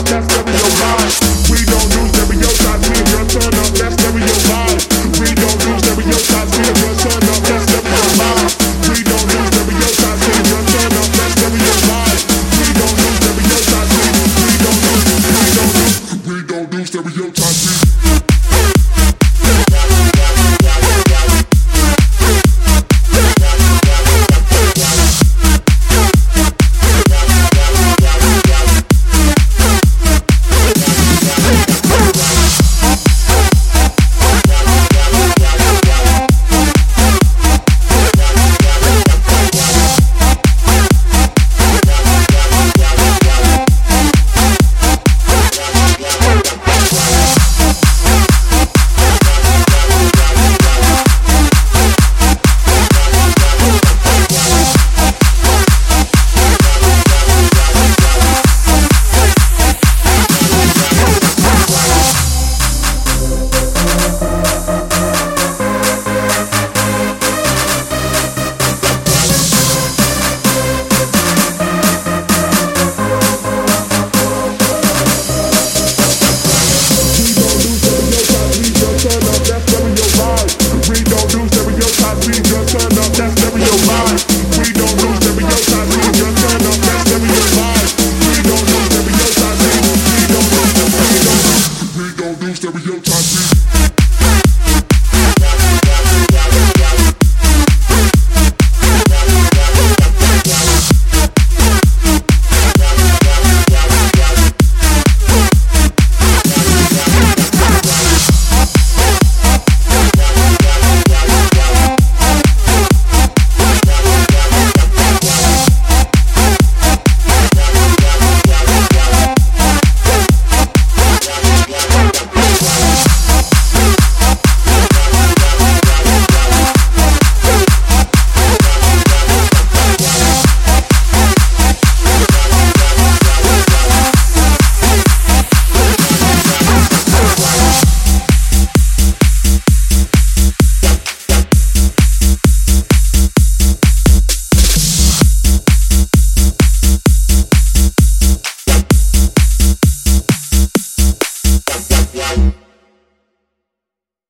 up, that's where your arrive.